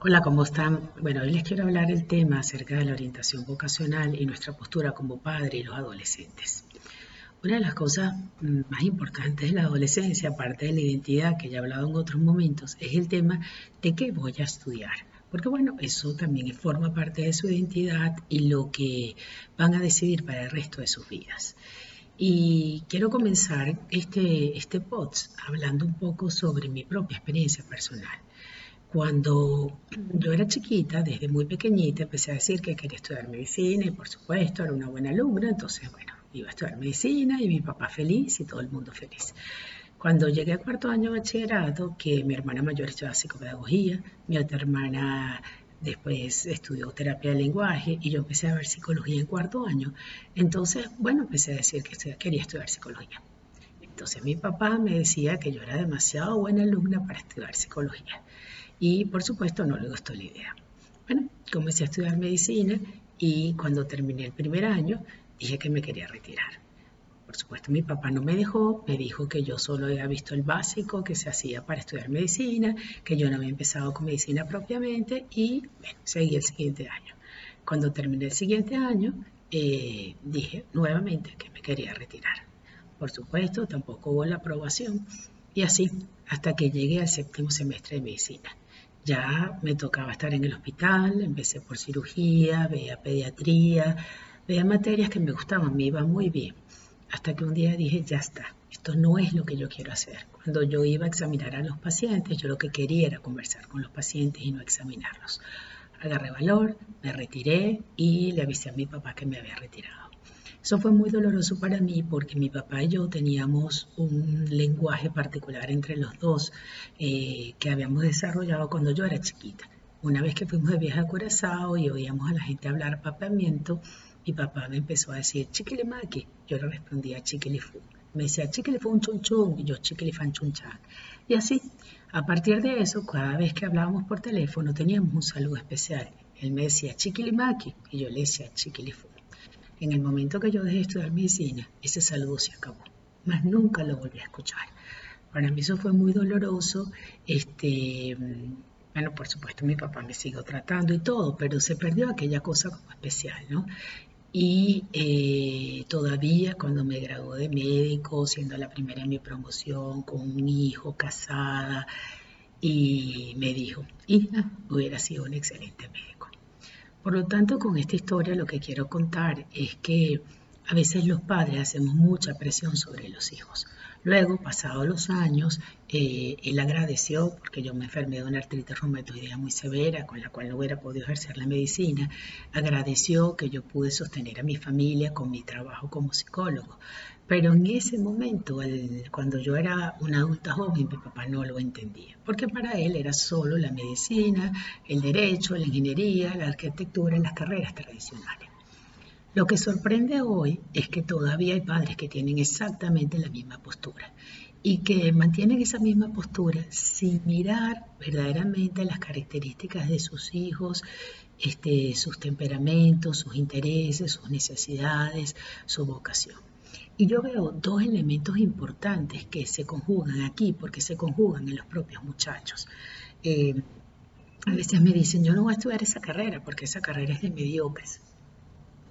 Hola, ¿cómo están? Bueno, hoy les quiero hablar del tema acerca de la orientación vocacional y nuestra postura como padre y los adolescentes. Una de las cosas mm, más importantes de la adolescencia, aparte de la identidad que ya he hablado en otros momentos, es el tema de qué voy a estudiar. Porque bueno, eso también forma parte de su identidad y lo que van a decidir para el resto de sus vidas. Y quiero comenzar este, este POTS hablando un poco sobre mi propia experiencia personal. Cuando yo era chiquita, desde muy pequeñita, empecé a decir que quería estudiar medicina y por supuesto era una buena alumna, entonces bueno, iba a estudiar medicina y mi papá feliz y todo el mundo feliz. Cuando llegué al cuarto año de bachillerato, que mi hermana mayor estudiaba psicopedagogía, mi otra hermana después estudió terapia de lenguaje y yo empecé a ver psicología en cuarto año, entonces, bueno, empecé a decir que quería estudiar psicología. Entonces mi papá me decía que yo era demasiado buena alumna para estudiar psicología y por supuesto no le gustó la idea. Bueno, comencé a estudiar medicina y cuando terminé el primer año dije que me quería retirar. Por supuesto, mi papá no me dejó, me dijo que yo solo había visto el básico que se hacía para estudiar medicina, que yo no había empezado con medicina propiamente y bueno, seguí el siguiente año. Cuando terminé el siguiente año, eh, dije nuevamente que me quería retirar. Por supuesto, tampoco hubo la aprobación y así hasta que llegué al séptimo semestre de medicina ya me tocaba estar en el hospital, empecé por cirugía, veía pediatría, veía materias que me gustaban, me iba muy bien. Hasta que un día dije, ya está, esto no es lo que yo quiero hacer. Cuando yo iba a examinar a los pacientes, yo lo que quería era conversar con los pacientes y no examinarlos. Agarré valor, me retiré y le avisé a mi papá que me había retirado. Eso fue muy doloroso para mí porque mi papá y yo teníamos un lenguaje particular entre los dos eh, que habíamos desarrollado cuando yo era chiquita. Una vez que fuimos de viaje a Curazao y oíamos a la gente hablar papamiento, mi papá me empezó a decir chiquilimaki. Yo le respondía chiquilifu. Me decía chiquilifun chun chun y yo chiquilifan chun chan. Y así, a partir de eso, cada vez que hablábamos por teléfono teníamos un saludo especial. Él me decía chiquilimaki y yo le decía chiquilifu. En el momento que yo dejé de estudiar medicina, ese saludo se acabó, más nunca lo volví a escuchar. Para mí eso fue muy doloroso. Este, bueno, por supuesto mi papá me siguió tratando y todo, pero se perdió aquella cosa como especial, ¿no? Y eh, todavía cuando me gradué de médico, siendo la primera en mi promoción, con un hijo, casada, y me dijo, hija, hubiera sido un excelente médico. Por lo tanto, con esta historia lo que quiero contar es que a veces los padres hacemos mucha presión sobre los hijos. Luego, pasados los años, eh, él agradeció, porque yo me enfermé de una artritis reumatoidea muy severa, con la cual no hubiera podido ejercer la medicina, agradeció que yo pude sostener a mi familia con mi trabajo como psicólogo. Pero en ese momento, cuando yo era una adulta joven, mi papá no lo entendía, porque para él era solo la medicina, el derecho, la ingeniería, la arquitectura y las carreras tradicionales. Lo que sorprende hoy es que todavía hay padres que tienen exactamente la misma postura y que mantienen esa misma postura sin mirar verdaderamente las características de sus hijos, este, sus temperamentos, sus intereses, sus necesidades, su vocación. Y yo veo dos elementos importantes que se conjugan aquí, porque se conjugan en los propios muchachos. Eh, a veces me dicen, yo no voy a estudiar esa carrera porque esa carrera es de mediocres.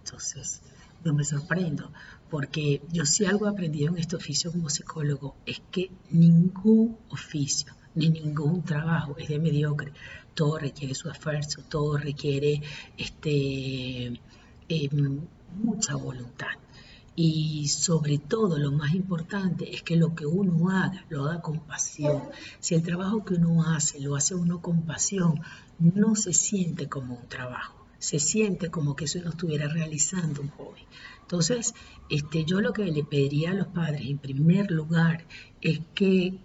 Entonces, yo me sorprendo, porque yo sí algo he aprendido en este oficio como psicólogo, es que ningún oficio ni ningún trabajo es de mediocre. Todo requiere su esfuerzo, todo requiere este, eh, mucha voluntad. Y sobre todo lo más importante es que lo que uno haga, lo haga con pasión. Si el trabajo que uno hace lo hace uno con pasión, no se siente como un trabajo, se siente como que eso uno estuviera realizando un hobby. Entonces, este, yo lo que le pediría a los padres en primer lugar es que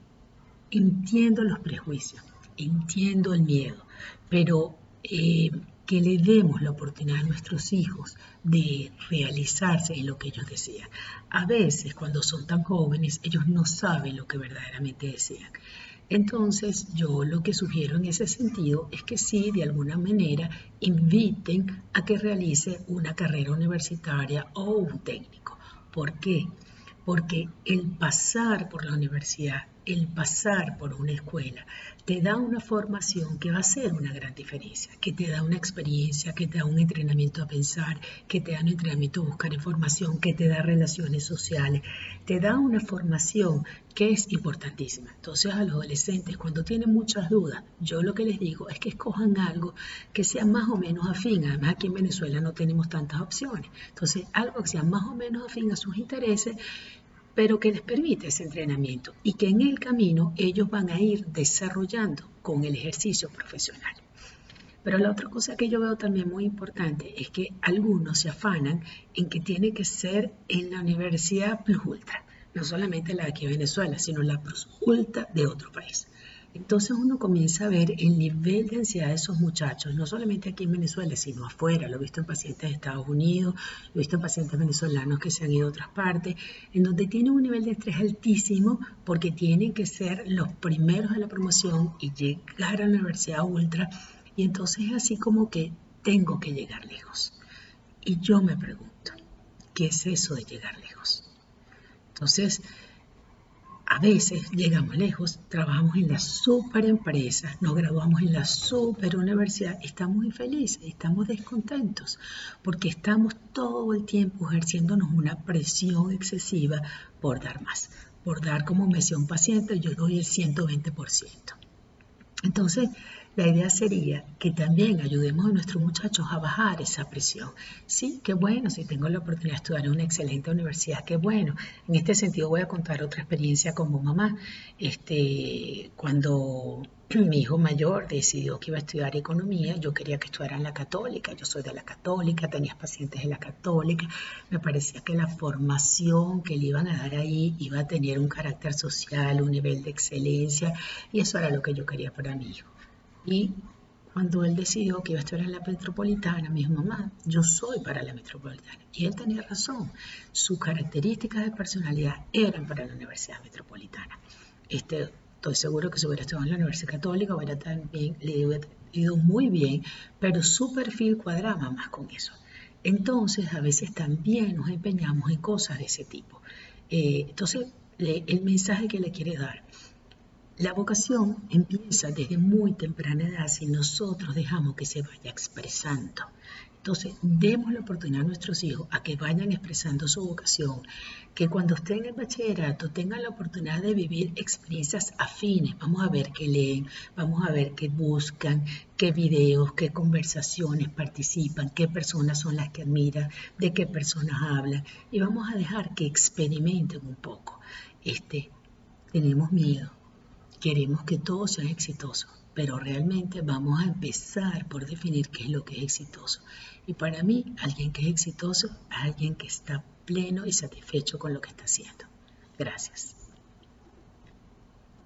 entiendo los prejuicios, entiendo el miedo, pero eh, que le demos la oportunidad a nuestros hijos de realizarse en lo que ellos desean. A veces, cuando son tan jóvenes, ellos no saben lo que verdaderamente desean. Entonces, yo lo que sugiero en ese sentido es que sí, de alguna manera, inviten a que realice una carrera universitaria o un técnico. ¿Por qué? Porque el pasar por la universidad el pasar por una escuela te da una formación que va a ser una gran diferencia, que te da una experiencia, que te da un entrenamiento a pensar, que te da un entrenamiento a buscar información, que te da relaciones sociales, te da una formación que es importantísima. Entonces a los adolescentes cuando tienen muchas dudas, yo lo que les digo es que escojan algo que sea más o menos afín. Además aquí en Venezuela no tenemos tantas opciones. Entonces algo que sea más o menos afín a sus intereses pero que les permite ese entrenamiento y que en el camino ellos van a ir desarrollando con el ejercicio profesional. Pero la otra cosa que yo veo también muy importante es que algunos se afanan en que tiene que ser en la Universidad Plus Ultra, no solamente la de aquí en Venezuela, sino la Plus Ultra de otro país. Entonces uno comienza a ver el nivel de ansiedad de esos muchachos, no solamente aquí en Venezuela, sino afuera. Lo he visto en pacientes de Estados Unidos, lo he visto en pacientes venezolanos que se han ido a otras partes, en donde tienen un nivel de estrés altísimo porque tienen que ser los primeros de la promoción y llegar a la Universidad Ultra. Y entonces es así como que tengo que llegar lejos. Y yo me pregunto, ¿qué es eso de llegar lejos? Entonces, a veces llegamos lejos, trabajamos en las super empresas, nos graduamos en la super universidad, estamos infelices, estamos descontentos, porque estamos todo el tiempo ejerciéndonos una presión excesiva por dar más, por dar como me decía un paciente, yo doy el 120%. Entonces, la idea sería que también ayudemos a nuestros muchachos a bajar esa presión. Sí, qué bueno, si tengo la oportunidad de estudiar en una excelente universidad, qué bueno. En este sentido voy a contar otra experiencia como mamá. Este, cuando mi hijo mayor decidió que iba a estudiar economía, yo quería que estudiara en la católica, yo soy de la católica, tenía pacientes de la católica, me parecía que la formación que le iban a dar ahí iba a tener un carácter social, un nivel de excelencia, y eso era lo que yo quería para mi hijo. Y cuando él decidió que iba a estudiar en la metropolitana, me dijo, mamá, yo soy para la metropolitana. Y él tenía razón. Sus características de personalidad eran para la Universidad Metropolitana. Este, estoy seguro que si hubiera estudiado en la Universidad Católica hubiera también, le hubiera ido muy bien, pero su perfil cuadraba más con eso. Entonces, a veces también nos empeñamos en cosas de ese tipo. Eh, entonces, el mensaje que le quiere dar la vocación empieza desde muy temprana edad si nosotros dejamos que se vaya expresando. Entonces, demos la oportunidad a nuestros hijos a que vayan expresando su vocación, que cuando estén en el bachillerato tengan la oportunidad de vivir experiencias afines. Vamos a ver qué leen, vamos a ver qué buscan, qué videos, qué conversaciones participan, qué personas son las que admiran, de qué personas hablan, y vamos a dejar que experimenten un poco. Este, tenemos miedo, Queremos que todo sea exitoso, pero realmente vamos a empezar por definir qué es lo que es exitoso. Y para mí, alguien que es exitoso alguien que está pleno y satisfecho con lo que está haciendo. Gracias.